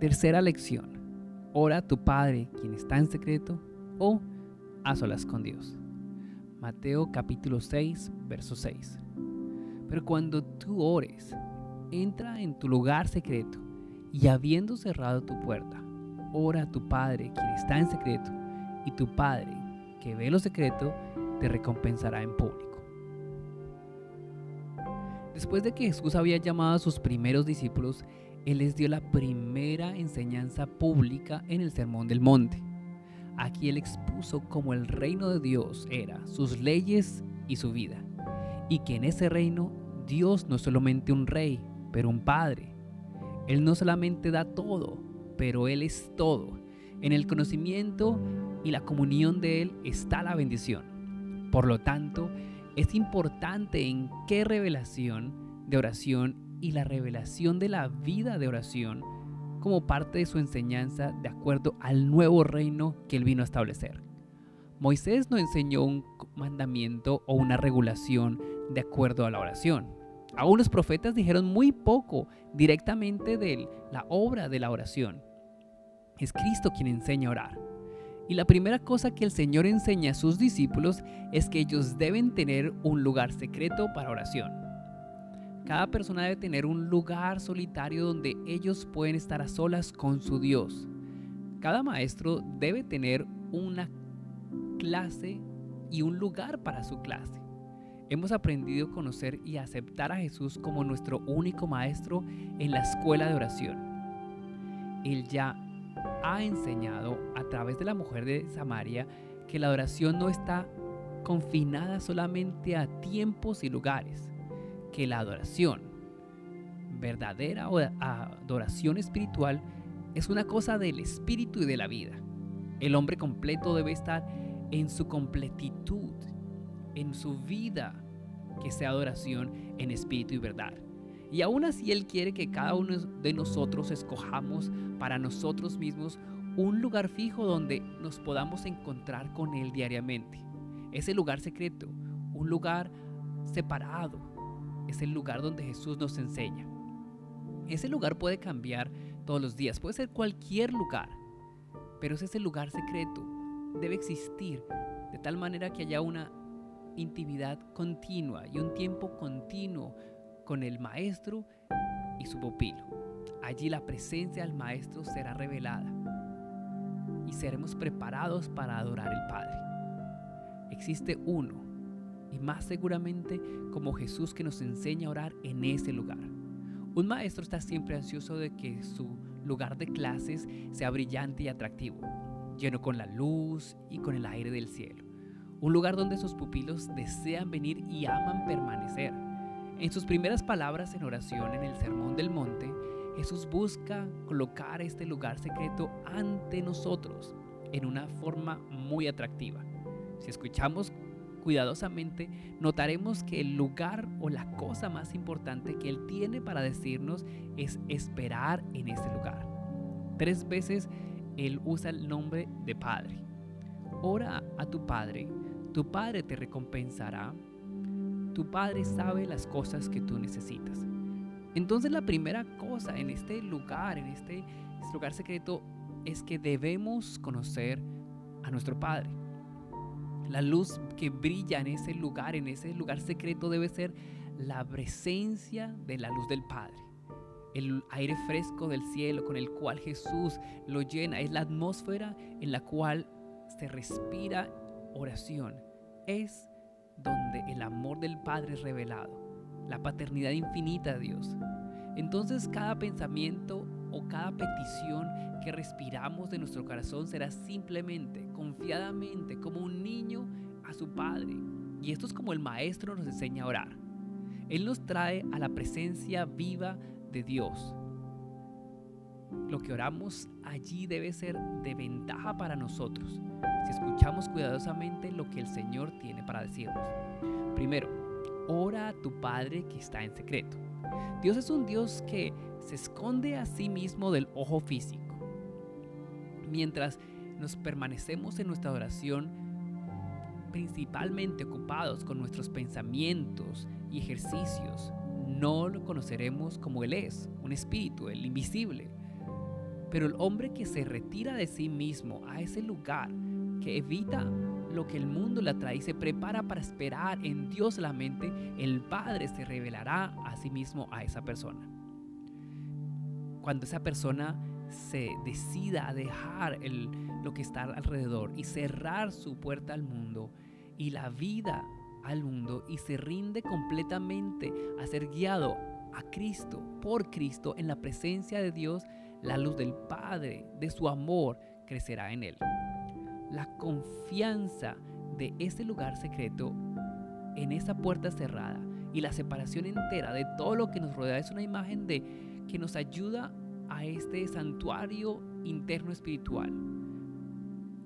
Tercera lección. Ora a tu Padre, quien está en secreto, o a solas con Dios. Mateo capítulo 6, verso 6. Pero cuando tú ores, entra en tu lugar secreto y habiendo cerrado tu puerta, ora a tu Padre, quien está en secreto, y tu Padre, que ve lo secreto, te recompensará en público. Después de que Jesús había llamado a sus primeros discípulos, Él les dio la primera enseñanza pública en el Sermón del Monte. Aquí Él expuso cómo el reino de Dios era, sus leyes y su vida, y que en ese reino Dios no es solamente un rey, pero un padre. Él no solamente da todo, pero Él es todo. En el conocimiento y la comunión de Él está la bendición. Por lo tanto, es importante en qué revelación de oración y la revelación de la vida de oración como parte de su enseñanza de acuerdo al nuevo reino que él vino a establecer. Moisés no enseñó un mandamiento o una regulación de acuerdo a la oración. Aún los profetas dijeron muy poco directamente de la obra de la oración. Es Cristo quien enseña a orar. Y la primera cosa que el Señor enseña a sus discípulos es que ellos deben tener un lugar secreto para oración. Cada persona debe tener un lugar solitario donde ellos pueden estar a solas con su Dios. Cada maestro debe tener una clase y un lugar para su clase. Hemos aprendido a conocer y aceptar a Jesús como nuestro único maestro en la escuela de oración. Él ya ha enseñado a través de la mujer de Samaria que la adoración no está confinada solamente a tiempos y lugares, que la adoración, verdadera adoración espiritual, es una cosa del espíritu y de la vida. El hombre completo debe estar en su completitud, en su vida, que sea adoración en espíritu y verdad. Y aún así Él quiere que cada uno de nosotros escojamos para nosotros mismos un lugar fijo donde nos podamos encontrar con Él diariamente. Ese lugar secreto, un lugar separado, es el lugar donde Jesús nos enseña. Ese lugar puede cambiar todos los días, puede ser cualquier lugar, pero es ese lugar secreto. Debe existir de tal manera que haya una intimidad continua y un tiempo continuo con el maestro y su pupilo. Allí la presencia del maestro será revelada y seremos preparados para adorar al Padre. Existe uno y más seguramente como Jesús que nos enseña a orar en ese lugar. Un maestro está siempre ansioso de que su lugar de clases sea brillante y atractivo, lleno con la luz y con el aire del cielo. Un lugar donde sus pupilos desean venir y aman permanecer en sus primeras palabras en oración en el Sermón del Monte, Jesús busca colocar este lugar secreto ante nosotros en una forma muy atractiva. Si escuchamos cuidadosamente, notaremos que el lugar o la cosa más importante que Él tiene para decirnos es esperar en ese lugar. Tres veces Él usa el nombre de Padre. Ora a tu Padre, tu Padre te recompensará tu Padre sabe las cosas que tú necesitas. Entonces la primera cosa en este lugar, en este lugar secreto, es que debemos conocer a nuestro Padre. La luz que brilla en ese lugar, en ese lugar secreto, debe ser la presencia de la luz del Padre. El aire fresco del cielo con el cual Jesús lo llena. Es la atmósfera en la cual se respira oración. Es donde el amor del Padre es revelado, la paternidad infinita de Dios. Entonces cada pensamiento o cada petición que respiramos de nuestro corazón será simplemente, confiadamente, como un niño a su Padre. Y esto es como el Maestro nos enseña a orar. Él nos trae a la presencia viva de Dios. Lo que oramos allí debe ser de ventaja para nosotros si escuchamos cuidadosamente lo que el Señor tiene para decirnos. Primero, ora a tu Padre que está en secreto. Dios es un Dios que se esconde a sí mismo del ojo físico. Mientras nos permanecemos en nuestra adoración, principalmente ocupados con nuestros pensamientos y ejercicios, no lo conoceremos como Él es, un espíritu, el invisible. Pero el hombre que se retira de sí mismo a ese lugar, que evita lo que el mundo le atrae y se prepara para esperar en Dios la mente, el Padre se revelará a sí mismo a esa persona. Cuando esa persona se decida a dejar lo que está alrededor y cerrar su puerta al mundo y la vida al mundo y se rinde completamente a ser guiado a Cristo, por Cristo, en la presencia de Dios, la luz del Padre, de su amor, crecerá en él. La confianza de ese lugar secreto en esa puerta cerrada y la separación entera de todo lo que nos rodea es una imagen de que nos ayuda a este santuario interno espiritual.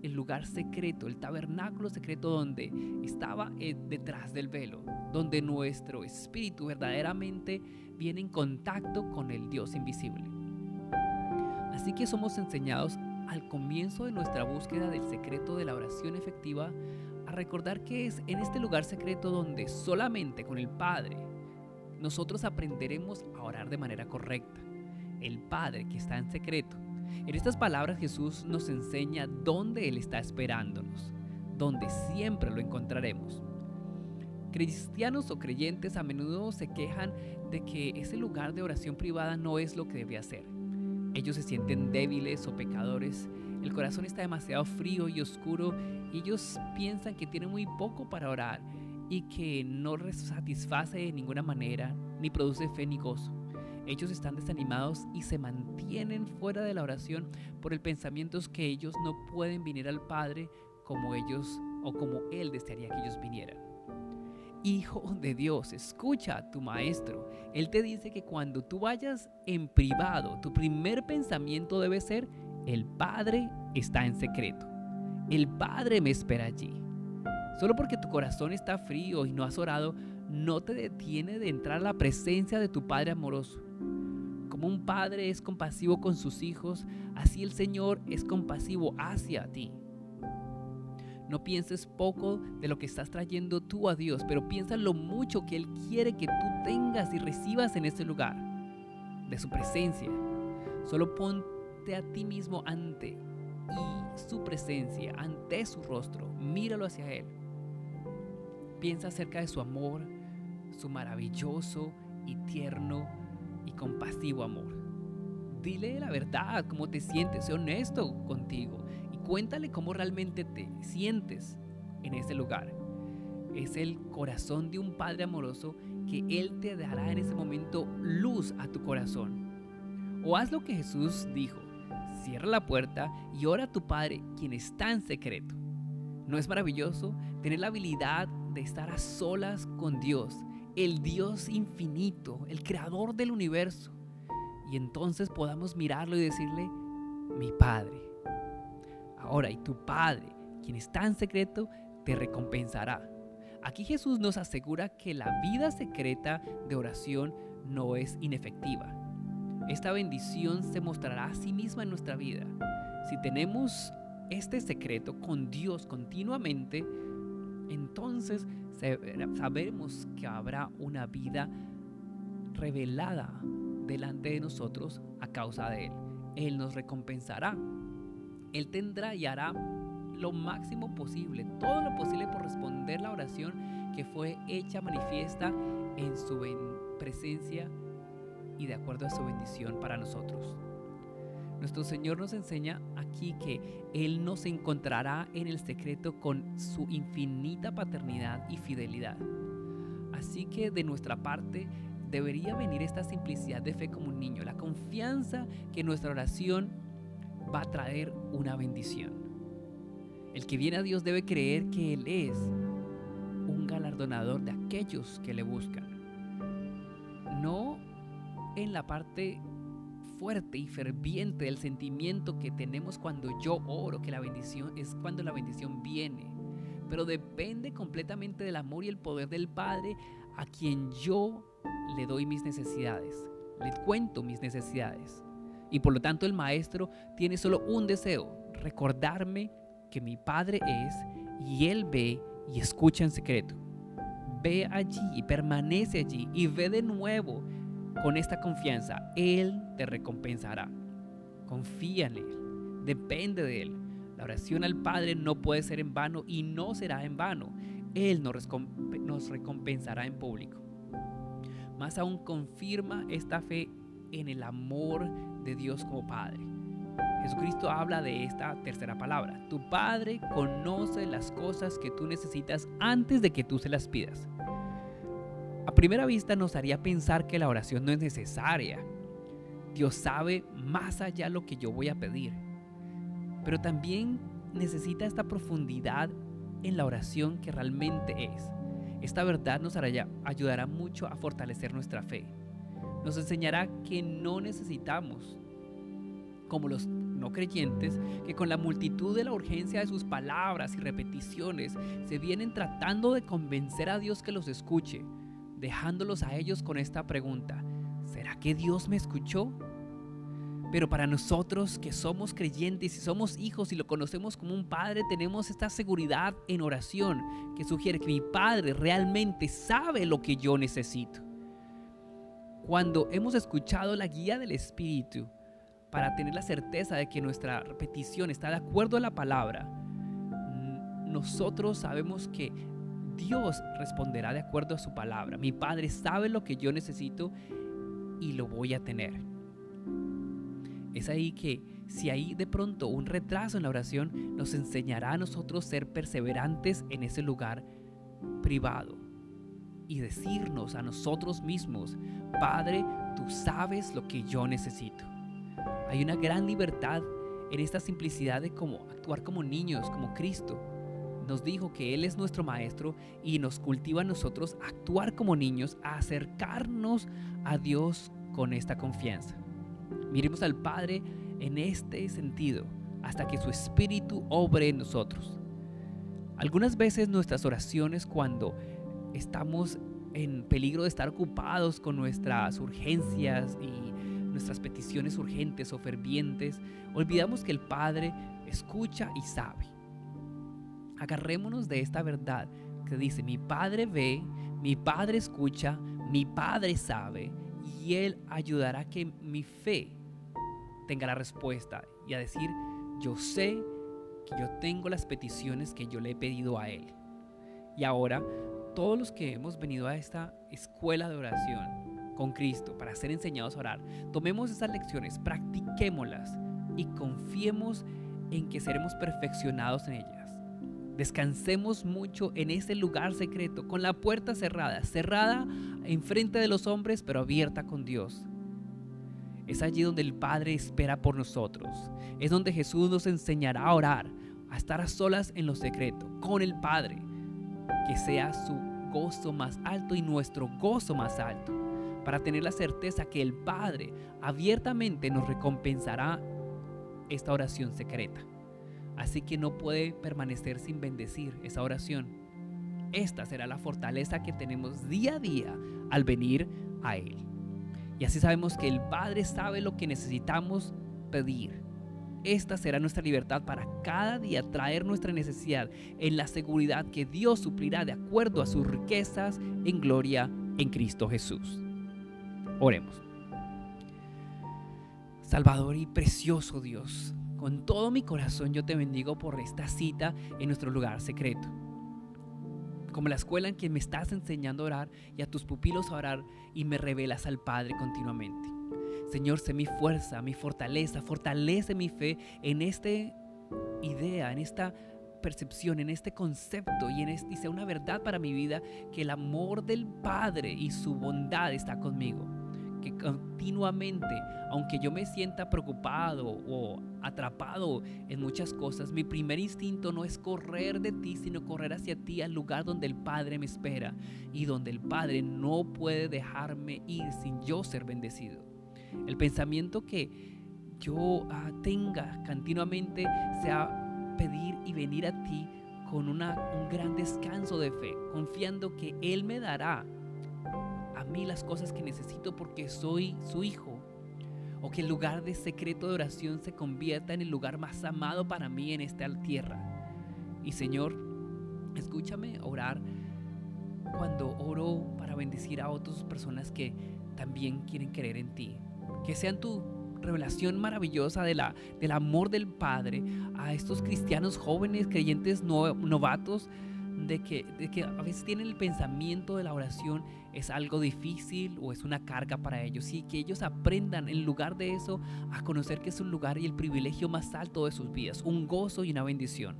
El lugar secreto, el tabernáculo secreto donde estaba eh, detrás del velo, donde nuestro espíritu verdaderamente viene en contacto con el Dios invisible. Así que somos enseñados al comienzo de nuestra búsqueda del secreto de la oración efectiva a recordar que es en este lugar secreto donde solamente con el Padre nosotros aprenderemos a orar de manera correcta. El Padre que está en secreto. En estas palabras Jesús nos enseña dónde Él está esperándonos, donde siempre lo encontraremos. Cristianos o creyentes a menudo se quejan de que ese lugar de oración privada no es lo que debe hacer. Ellos se sienten débiles o pecadores, el corazón está demasiado frío y oscuro y ellos piensan que tienen muy poco para orar y que no les satisface de ninguna manera ni produce fe ni gozo. Ellos están desanimados y se mantienen fuera de la oración por el pensamiento que ellos no pueden venir al Padre como ellos o como Él desearía que ellos vinieran. Hijo de Dios, escucha a tu maestro. Él te dice que cuando tú vayas en privado, tu primer pensamiento debe ser, el Padre está en secreto. El Padre me espera allí. Solo porque tu corazón está frío y no has orado, no te detiene de entrar a la presencia de tu Padre amoroso. Un padre es compasivo con sus hijos, así el Señor es compasivo hacia ti. No pienses poco de lo que estás trayendo tú a Dios, pero piensa lo mucho que Él quiere que tú tengas y recibas en ese lugar, de su presencia. Solo ponte a ti mismo ante y su presencia, ante su rostro. Míralo hacia Él. Piensa acerca de su amor, su maravilloso y tierno y compasivo amor. Dile la verdad, cómo te sientes, sé honesto contigo cuéntale cómo realmente te sientes en ese lugar. Es el corazón de un Padre amoroso que Él te dará en ese momento luz a tu corazón. O haz lo que Jesús dijo, cierra la puerta y ora a tu Padre quien está en secreto. ¿No es maravilloso tener la habilidad de estar a solas con Dios, el Dios infinito, el creador del universo? Y entonces podamos mirarlo y decirle, mi Padre, Ahora, y tu Padre, quien está en secreto, te recompensará. Aquí Jesús nos asegura que la vida secreta de oración no es inefectiva. Esta bendición se mostrará a sí misma en nuestra vida. Si tenemos este secreto con Dios continuamente, entonces sabemos que habrá una vida revelada delante de nosotros a causa de Él. Él nos recompensará él tendrá y hará lo máximo posible, todo lo posible por responder la oración que fue hecha manifiesta en su presencia y de acuerdo a su bendición para nosotros. Nuestro Señor nos enseña aquí que Él nos encontrará en el secreto con su infinita paternidad y fidelidad. Así que de nuestra parte debería venir esta simplicidad de fe como un niño, la confianza que nuestra oración va a traer una bendición. El que viene a Dios debe creer que Él es un galardonador de aquellos que le buscan. No en la parte fuerte y ferviente del sentimiento que tenemos cuando yo oro, que la bendición es cuando la bendición viene. Pero depende completamente del amor y el poder del Padre a quien yo le doy mis necesidades. Le cuento mis necesidades. Y por lo tanto el maestro tiene solo un deseo, recordarme que mi Padre es y Él ve y escucha en secreto. Ve allí y permanece allí y ve de nuevo con esta confianza. Él te recompensará. confía en Él, depende de Él. La oración al Padre no puede ser en vano y no será en vano. Él nos recompensará en público. Más aún confirma esta fe en el amor de Dios como Padre. Jesucristo habla de esta tercera palabra. Tu Padre conoce las cosas que tú necesitas antes de que tú se las pidas. Primera vista nos haría pensar que la oración no es necesaria. Dios sabe más allá lo que yo voy a pedir. Pero también necesita esta profundidad en la oración que realmente es. Esta verdad nos ayudará mucho a fortalecer nuestra fe. Nos enseñará que no necesitamos, como los no creyentes, que con la multitud de la urgencia de sus palabras y repeticiones se vienen tratando de convencer a Dios que los escuche, dejándolos a ellos con esta pregunta, ¿será que Dios me escuchó? Pero para nosotros que somos creyentes y somos hijos y lo conocemos como un padre, tenemos esta seguridad en oración que sugiere que mi padre realmente sabe lo que yo necesito. Cuando hemos escuchado la guía del Espíritu para tener la certeza de que nuestra petición está de acuerdo a la palabra, nosotros sabemos que Dios responderá de acuerdo a su palabra. Mi Padre sabe lo que yo necesito y lo voy a tener. Es ahí que si hay de pronto un retraso en la oración, nos enseñará a nosotros ser perseverantes en ese lugar privado y decirnos a nosotros mismos, Padre, tú sabes lo que yo necesito. Hay una gran libertad en esta simplicidad de cómo actuar como niños, como Cristo nos dijo que Él es nuestro Maestro y nos cultiva a nosotros actuar como niños, acercarnos a Dios con esta confianza. Miremos al Padre en este sentido hasta que su Espíritu obre en nosotros. Algunas veces nuestras oraciones cuando estamos en peligro de estar ocupados con nuestras urgencias y nuestras peticiones urgentes o fervientes, olvidamos que el Padre escucha y sabe agarrémonos de esta verdad que dice, mi Padre ve, mi Padre escucha, mi Padre sabe, y Él ayudará a que mi fe tenga la respuesta y a decir, yo sé que yo tengo las peticiones que yo le he pedido a Él. Y ahora, todos los que hemos venido a esta escuela de oración con Cristo para ser enseñados a orar, tomemos esas lecciones, practiquémoslas y confiemos en que seremos perfeccionados en ellas. Descansemos mucho en ese lugar secreto, con la puerta cerrada, cerrada enfrente de los hombres, pero abierta con Dios. Es allí donde el Padre espera por nosotros. Es donde Jesús nos enseñará a orar, a estar a solas en lo secreto, con el Padre. Que sea su gozo más alto y nuestro gozo más alto, para tener la certeza que el Padre abiertamente nos recompensará esta oración secreta. Así que no puede permanecer sin bendecir esa oración. Esta será la fortaleza que tenemos día a día al venir a Él. Y así sabemos que el Padre sabe lo que necesitamos pedir. Esta será nuestra libertad para cada día traer nuestra necesidad en la seguridad que Dios suplirá de acuerdo a sus riquezas en gloria en Cristo Jesús. Oremos. Salvador y precioso Dios, con todo mi corazón yo te bendigo por esta cita en nuestro lugar secreto. Como la escuela en que me estás enseñando a orar y a tus pupilos a orar y me revelas al Padre continuamente. Señor, sé mi fuerza, mi fortaleza, fortalece mi fe en esta idea, en esta percepción, en este concepto y, en este, y sea una verdad para mi vida que el amor del Padre y su bondad está conmigo que continuamente, aunque yo me sienta preocupado o atrapado en muchas cosas, mi primer instinto no es correr de ti, sino correr hacia ti al lugar donde el Padre me espera y donde el Padre no puede dejarme ir sin yo ser bendecido. El pensamiento que yo ah, tenga continuamente sea pedir y venir a ti con un gran descanso de fe, confiando que Él me dará mí las cosas que necesito porque soy su hijo. O que el lugar de secreto de oración se convierta en el lugar más amado para mí en esta tierra. Y Señor, escúchame orar cuando oro para bendecir a otras personas que también quieren creer en ti. Que sean tú revelación maravillosa de la, del amor del Padre a estos cristianos jóvenes, creyentes novatos, de que, de que a veces tienen el pensamiento de la oración es algo difícil o es una carga para ellos y que ellos aprendan en lugar de eso a conocer que es un lugar y el privilegio más alto de sus vidas, un gozo y una bendición.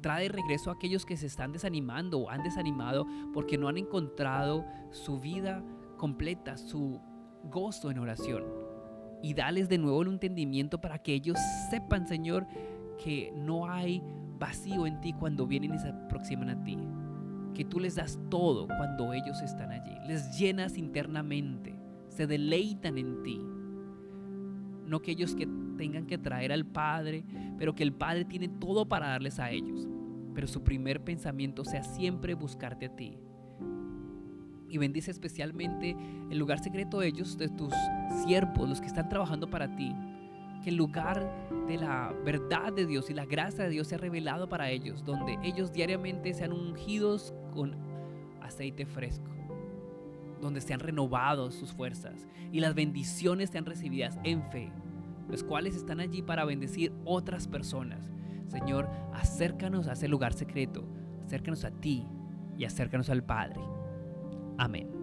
Trae regreso a aquellos que se están desanimando o han desanimado porque no han encontrado su vida completa, su gozo en oración. Y dales de nuevo el entendimiento para que ellos sepan, Señor, que no hay vacío en ti cuando vienen y se aproximan a ti. Que tú les das todo cuando ellos están allí. Les llenas internamente. Se deleitan en ti. No que ellos que tengan que traer al Padre, pero que el Padre tiene todo para darles a ellos. Pero su primer pensamiento sea siempre buscarte a ti. Y bendice especialmente el lugar secreto de ellos, de tus siervos, los que están trabajando para ti que el lugar de la verdad de Dios y la gracia de Dios sea revelado para ellos, donde ellos diariamente sean ungidos con aceite fresco, donde sean renovados sus fuerzas y las bendiciones sean recibidas en fe, los cuales están allí para bendecir otras personas. Señor, acércanos a ese lugar secreto, acércanos a ti y acércanos al Padre. Amén.